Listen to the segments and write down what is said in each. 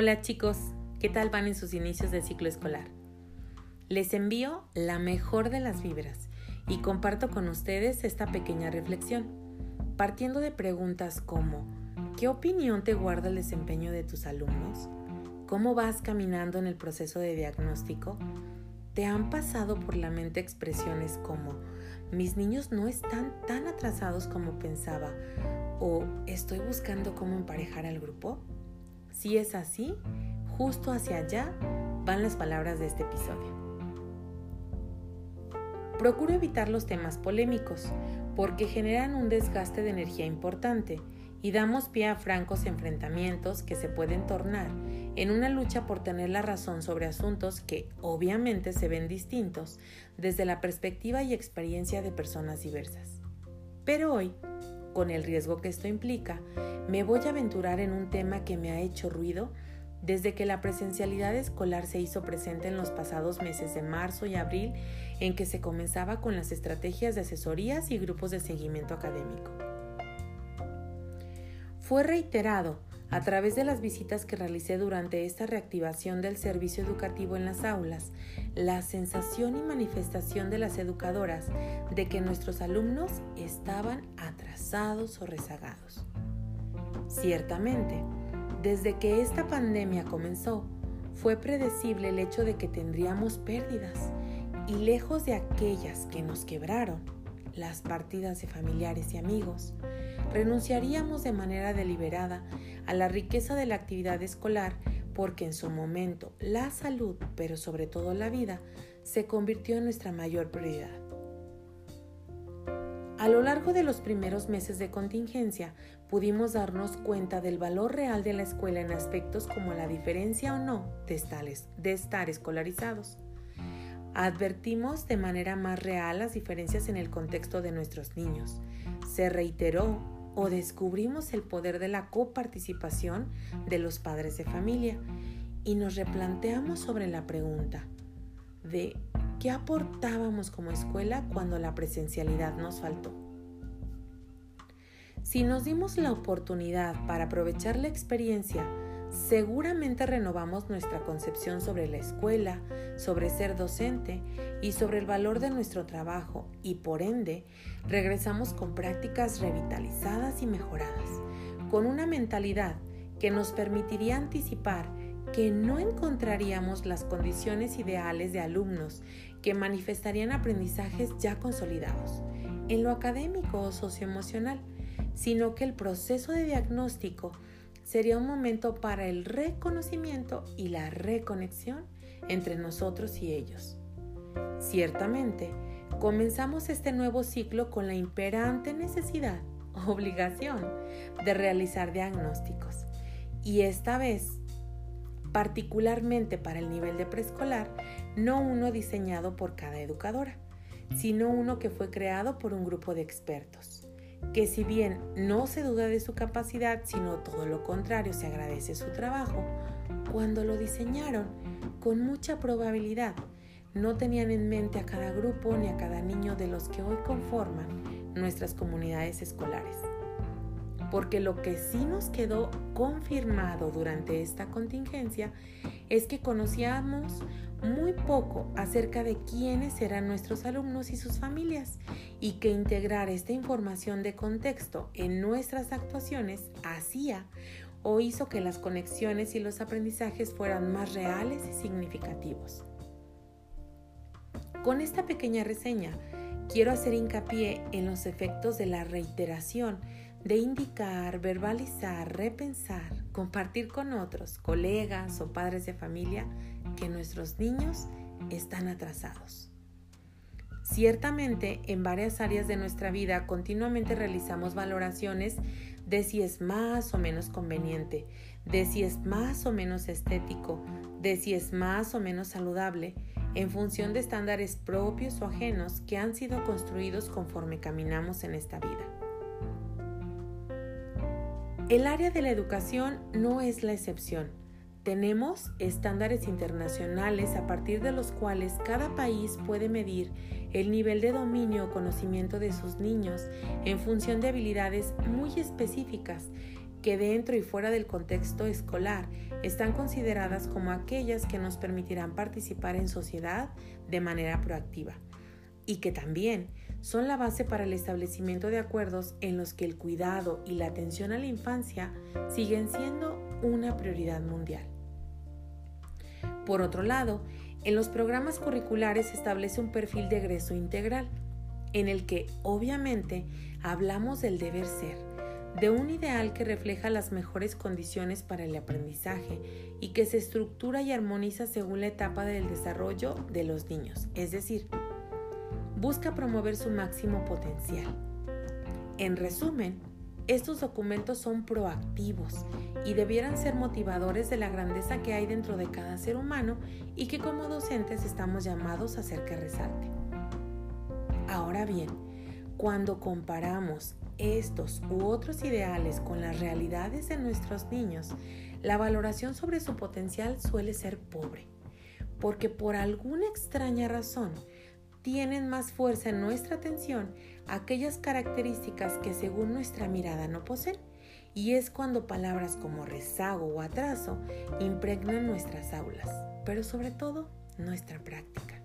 Hola chicos, ¿qué tal van en sus inicios de ciclo escolar? Les envío la mejor de las vibras y comparto con ustedes esta pequeña reflexión, partiendo de preguntas como ¿qué opinión te guarda el desempeño de tus alumnos? ¿Cómo vas caminando en el proceso de diagnóstico? ¿Te han pasado por la mente expresiones como mis niños no están tan atrasados como pensaba o estoy buscando cómo emparejar al grupo? Si es así, justo hacia allá van las palabras de este episodio. Procuro evitar los temas polémicos porque generan un desgaste de energía importante y damos pie a francos enfrentamientos que se pueden tornar en una lucha por tener la razón sobre asuntos que obviamente se ven distintos desde la perspectiva y experiencia de personas diversas. Pero hoy con el riesgo que esto implica, me voy a aventurar en un tema que me ha hecho ruido desde que la presencialidad escolar se hizo presente en los pasados meses de marzo y abril, en que se comenzaba con las estrategias de asesorías y grupos de seguimiento académico. Fue reiterado a través de las visitas que realicé durante esta reactivación del servicio educativo en las aulas, la sensación y manifestación de las educadoras de que nuestros alumnos estaban atrasados o rezagados. Ciertamente, desde que esta pandemia comenzó, fue predecible el hecho de que tendríamos pérdidas y lejos de aquellas que nos quebraron, las partidas de familiares y amigos, renunciaríamos de manera deliberada a la riqueza de la actividad escolar porque en su momento la salud, pero sobre todo la vida, se convirtió en nuestra mayor prioridad. A lo largo de los primeros meses de contingencia pudimos darnos cuenta del valor real de la escuela en aspectos como la diferencia o no de estar, de estar escolarizados. Advertimos de manera más real las diferencias en el contexto de nuestros niños. Se reiteró o descubrimos el poder de la coparticipación de los padres de familia y nos replanteamos sobre la pregunta de qué aportábamos como escuela cuando la presencialidad nos faltó. Si nos dimos la oportunidad para aprovechar la experiencia, seguramente renovamos nuestra concepción sobre la escuela, sobre ser docente y sobre el valor de nuestro trabajo y por ende regresamos con prácticas revitalizadas y mejoradas, con una mentalidad que nos permitiría anticipar que no encontraríamos las condiciones ideales de alumnos que manifestarían aprendizajes ya consolidados en lo académico o socioemocional, sino que el proceso de diagnóstico sería un momento para el reconocimiento y la reconexión entre nosotros y ellos. Ciertamente, comenzamos este nuevo ciclo con la imperante necesidad, obligación, de realizar diagnósticos. Y esta vez, particularmente para el nivel de preescolar, no uno diseñado por cada educadora, sino uno que fue creado por un grupo de expertos que si bien no se duda de su capacidad, sino todo lo contrario, se agradece su trabajo, cuando lo diseñaron, con mucha probabilidad, no tenían en mente a cada grupo ni a cada niño de los que hoy conforman nuestras comunidades escolares. Porque lo que sí nos quedó confirmado durante esta contingencia es que conocíamos muy poco acerca de quiénes eran nuestros alumnos y sus familias y que integrar esta información de contexto en nuestras actuaciones hacía o hizo que las conexiones y los aprendizajes fueran más reales y significativos. Con esta pequeña reseña quiero hacer hincapié en los efectos de la reiteración de indicar, verbalizar, repensar, compartir con otros, colegas o padres de familia, que nuestros niños están atrasados. Ciertamente, en varias áreas de nuestra vida continuamente realizamos valoraciones de si es más o menos conveniente, de si es más o menos estético, de si es más o menos saludable, en función de estándares propios o ajenos que han sido construidos conforme caminamos en esta vida. El área de la educación no es la excepción. Tenemos estándares internacionales a partir de los cuales cada país puede medir el nivel de dominio o conocimiento de sus niños en función de habilidades muy específicas que dentro y fuera del contexto escolar están consideradas como aquellas que nos permitirán participar en sociedad de manera proactiva y que también son la base para el establecimiento de acuerdos en los que el cuidado y la atención a la infancia siguen siendo una prioridad mundial. Por otro lado, en los programas curriculares se establece un perfil de egreso integral, en el que obviamente hablamos del deber ser, de un ideal que refleja las mejores condiciones para el aprendizaje y que se estructura y armoniza según la etapa del desarrollo de los niños, es decir, busca promover su máximo potencial. En resumen, estos documentos son proactivos y debieran ser motivadores de la grandeza que hay dentro de cada ser humano y que como docentes estamos llamados a hacer que resalte. Ahora bien, cuando comparamos estos u otros ideales con las realidades de nuestros niños, la valoración sobre su potencial suele ser pobre, porque por alguna extraña razón tienen más fuerza en nuestra atención aquellas características que según nuestra mirada no poseen, y es cuando palabras como rezago o atraso impregnan nuestras aulas, pero sobre todo nuestra práctica.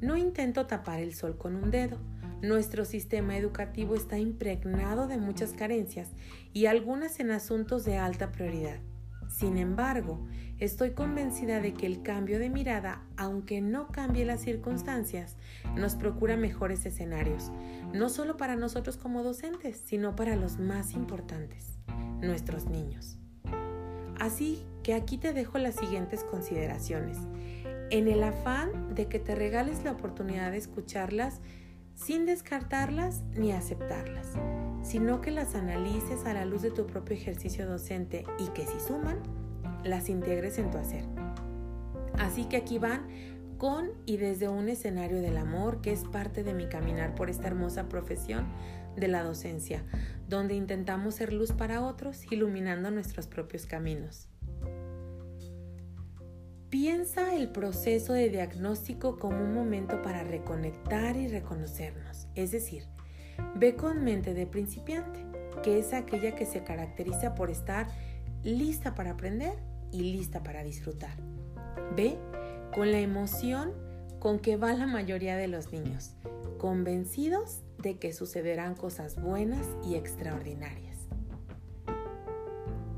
No intento tapar el sol con un dedo. Nuestro sistema educativo está impregnado de muchas carencias y algunas en asuntos de alta prioridad. Sin embargo, estoy convencida de que el cambio de mirada, aunque no cambie las circunstancias, nos procura mejores escenarios, no solo para nosotros como docentes, sino para los más importantes, nuestros niños. Así que aquí te dejo las siguientes consideraciones en el afán de que te regales la oportunidad de escucharlas sin descartarlas ni aceptarlas, sino que las analices a la luz de tu propio ejercicio docente y que si suman, las integres en tu hacer. Así que aquí van con y desde un escenario del amor que es parte de mi caminar por esta hermosa profesión de la docencia, donde intentamos ser luz para otros, iluminando nuestros propios caminos. Piensa el proceso de diagnóstico como un momento para reconectar y reconocernos, es decir, ve con mente de principiante, que es aquella que se caracteriza por estar lista para aprender y lista para disfrutar. Ve con la emoción con que va la mayoría de los niños, convencidos de que sucederán cosas buenas y extraordinarias.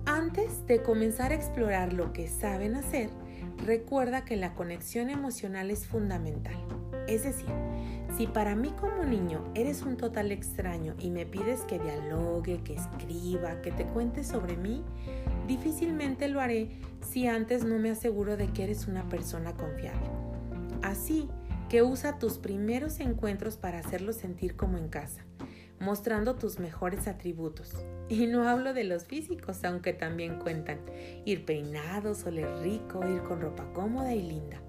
Antes de comenzar a explorar lo que saben hacer, recuerda que la conexión emocional es fundamental. Es decir, si para mí como niño eres un total extraño y me pides que dialogue, que escriba, que te cuente sobre mí, difícilmente lo haré si antes no me aseguro de que eres una persona confiable. Así que usa tus primeros encuentros para hacerlo sentir como en casa mostrando tus mejores atributos. Y no hablo de los físicos, aunque también cuentan. Ir peinados, oler rico, ir con ropa cómoda y linda.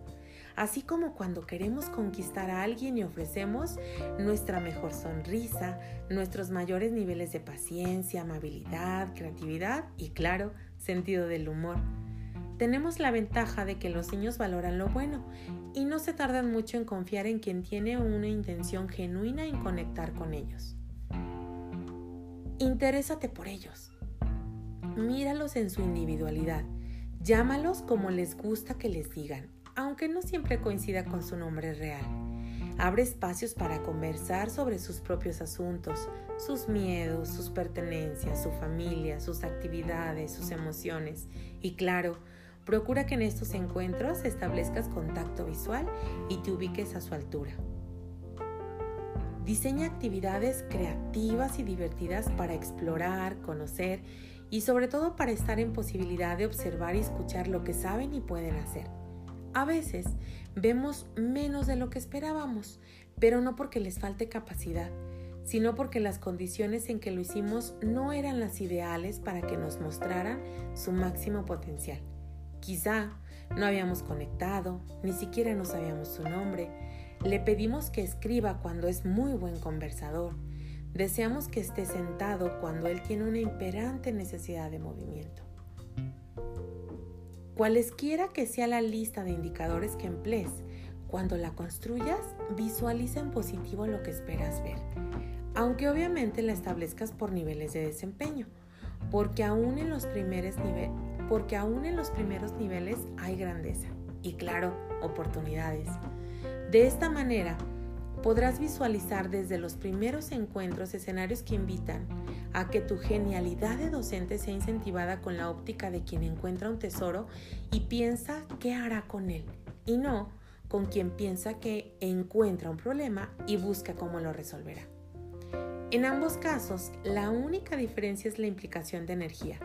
Así como cuando queremos conquistar a alguien y ofrecemos nuestra mejor sonrisa, nuestros mayores niveles de paciencia, amabilidad, creatividad y claro, sentido del humor. Tenemos la ventaja de que los niños valoran lo bueno y no se tardan mucho en confiar en quien tiene una intención genuina en conectar con ellos. Interésate por ellos. Míralos en su individualidad. Llámalos como les gusta que les digan, aunque no siempre coincida con su nombre real. Abre espacios para conversar sobre sus propios asuntos, sus miedos, sus pertenencias, su familia, sus actividades, sus emociones. Y claro, procura que en estos encuentros establezcas contacto visual y te ubiques a su altura. Diseña actividades creativas y divertidas para explorar, conocer y sobre todo para estar en posibilidad de observar y escuchar lo que saben y pueden hacer. A veces vemos menos de lo que esperábamos, pero no porque les falte capacidad, sino porque las condiciones en que lo hicimos no eran las ideales para que nos mostraran su máximo potencial. Quizá no habíamos conectado, ni siquiera no sabíamos su nombre, le pedimos que escriba cuando es muy buen conversador. Deseamos que esté sentado cuando él tiene una imperante necesidad de movimiento. Cualesquiera que sea la lista de indicadores que emplees, cuando la construyas, visualiza en positivo lo que esperas ver. aunque obviamente la establezcas por niveles de desempeño, porque aún en los primeros, porque aún en los primeros niveles hay grandeza y claro, oportunidades. De esta manera, podrás visualizar desde los primeros encuentros escenarios que invitan a que tu genialidad de docente sea incentivada con la óptica de quien encuentra un tesoro y piensa qué hará con él, y no con quien piensa que encuentra un problema y busca cómo lo resolverá. En ambos casos, la única diferencia es la implicación de energía.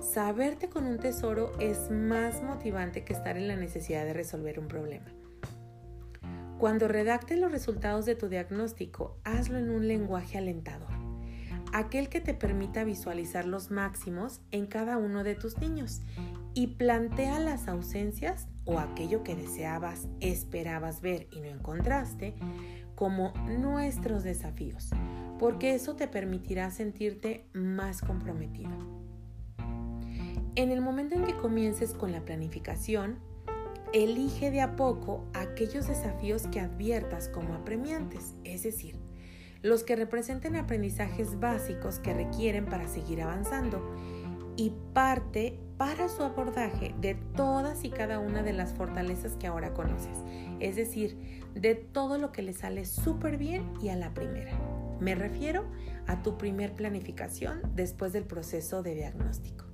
Saberte con un tesoro es más motivante que estar en la necesidad de resolver un problema. Cuando redactes los resultados de tu diagnóstico, hazlo en un lenguaje alentador, aquel que te permita visualizar los máximos en cada uno de tus niños y plantea las ausencias o aquello que deseabas, esperabas ver y no encontraste como nuestros desafíos, porque eso te permitirá sentirte más comprometido. En el momento en que comiences con la planificación, Elige de a poco aquellos desafíos que adviertas como apremiantes, es decir, los que representen aprendizajes básicos que requieren para seguir avanzando y parte para su abordaje de todas y cada una de las fortalezas que ahora conoces, es decir, de todo lo que le sale súper bien y a la primera. Me refiero a tu primer planificación después del proceso de diagnóstico.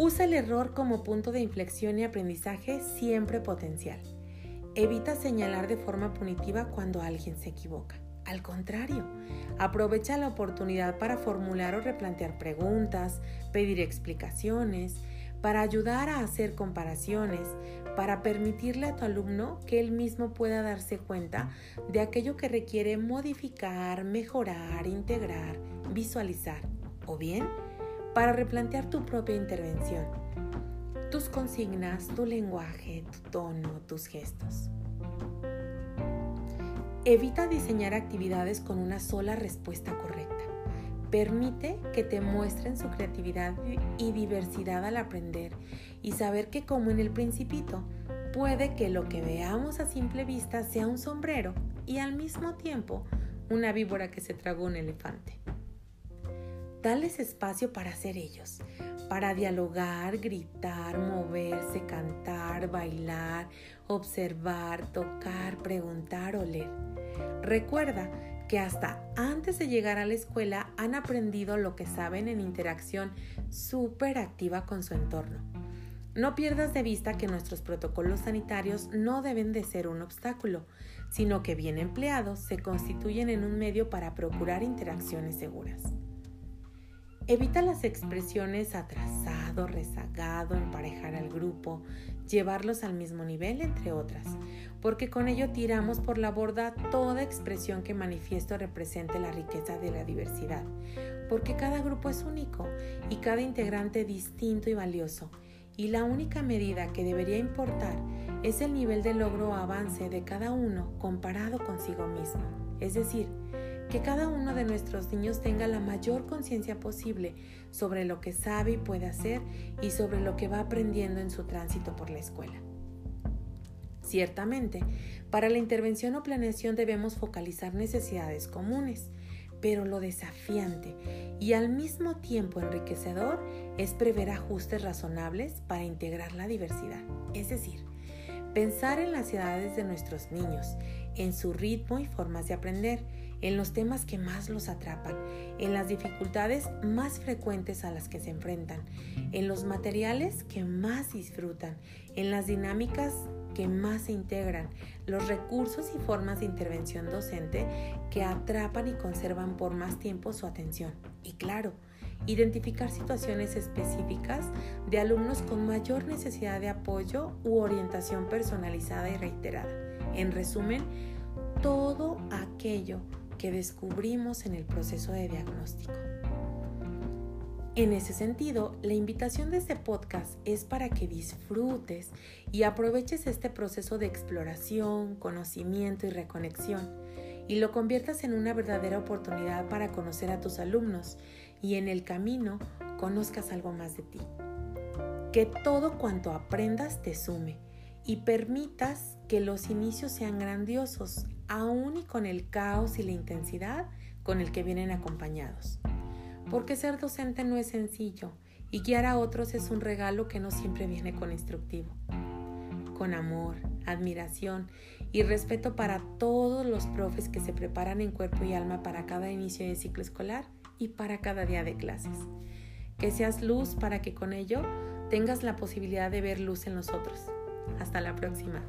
Usa el error como punto de inflexión y aprendizaje siempre potencial. Evita señalar de forma punitiva cuando alguien se equivoca. Al contrario, aprovecha la oportunidad para formular o replantear preguntas, pedir explicaciones, para ayudar a hacer comparaciones, para permitirle a tu alumno que él mismo pueda darse cuenta de aquello que requiere modificar, mejorar, integrar, visualizar o bien para replantear tu propia intervención, tus consignas, tu lenguaje, tu tono, tus gestos. Evita diseñar actividades con una sola respuesta correcta. Permite que te muestren su creatividad y diversidad al aprender y saber que como en el principito, puede que lo que veamos a simple vista sea un sombrero y al mismo tiempo una víbora que se tragó un elefante. Dales espacio para ser ellos, para dialogar, gritar, moverse, cantar, bailar, observar, tocar, preguntar, oler. Recuerda que hasta antes de llegar a la escuela han aprendido lo que saben en interacción súper activa con su entorno. No pierdas de vista que nuestros protocolos sanitarios no deben de ser un obstáculo, sino que bien empleados se constituyen en un medio para procurar interacciones seguras. Evita las expresiones atrasado, rezagado, emparejar al grupo, llevarlos al mismo nivel, entre otras, porque con ello tiramos por la borda toda expresión que manifiesto represente la riqueza de la diversidad, porque cada grupo es único y cada integrante distinto y valioso, y la única medida que debería importar es el nivel de logro o avance de cada uno comparado consigo mismo, es decir, que cada uno de nuestros niños tenga la mayor conciencia posible sobre lo que sabe y puede hacer y sobre lo que va aprendiendo en su tránsito por la escuela. Ciertamente, para la intervención o planeación debemos focalizar necesidades comunes, pero lo desafiante y al mismo tiempo enriquecedor es prever ajustes razonables para integrar la diversidad, es decir, pensar en las edades de nuestros niños, en su ritmo y formas de aprender, en los temas que más los atrapan, en las dificultades más frecuentes a las que se enfrentan, en los materiales que más disfrutan, en las dinámicas que más se integran, los recursos y formas de intervención docente que atrapan y conservan por más tiempo su atención. Y claro, identificar situaciones específicas de alumnos con mayor necesidad de apoyo u orientación personalizada y reiterada. En resumen, todo aquello que descubrimos en el proceso de diagnóstico. En ese sentido, la invitación de este podcast es para que disfrutes y aproveches este proceso de exploración, conocimiento y reconexión y lo conviertas en una verdadera oportunidad para conocer a tus alumnos y en el camino conozcas algo más de ti. Que todo cuanto aprendas te sume y permitas que los inicios sean grandiosos aún y con el caos y la intensidad con el que vienen acompañados. Porque ser docente no es sencillo y guiar a otros es un regalo que no siempre viene con instructivo. Con amor, admiración y respeto para todos los profes que se preparan en cuerpo y alma para cada inicio de ciclo escolar y para cada día de clases. Que seas luz para que con ello tengas la posibilidad de ver luz en los otros. Hasta la próxima.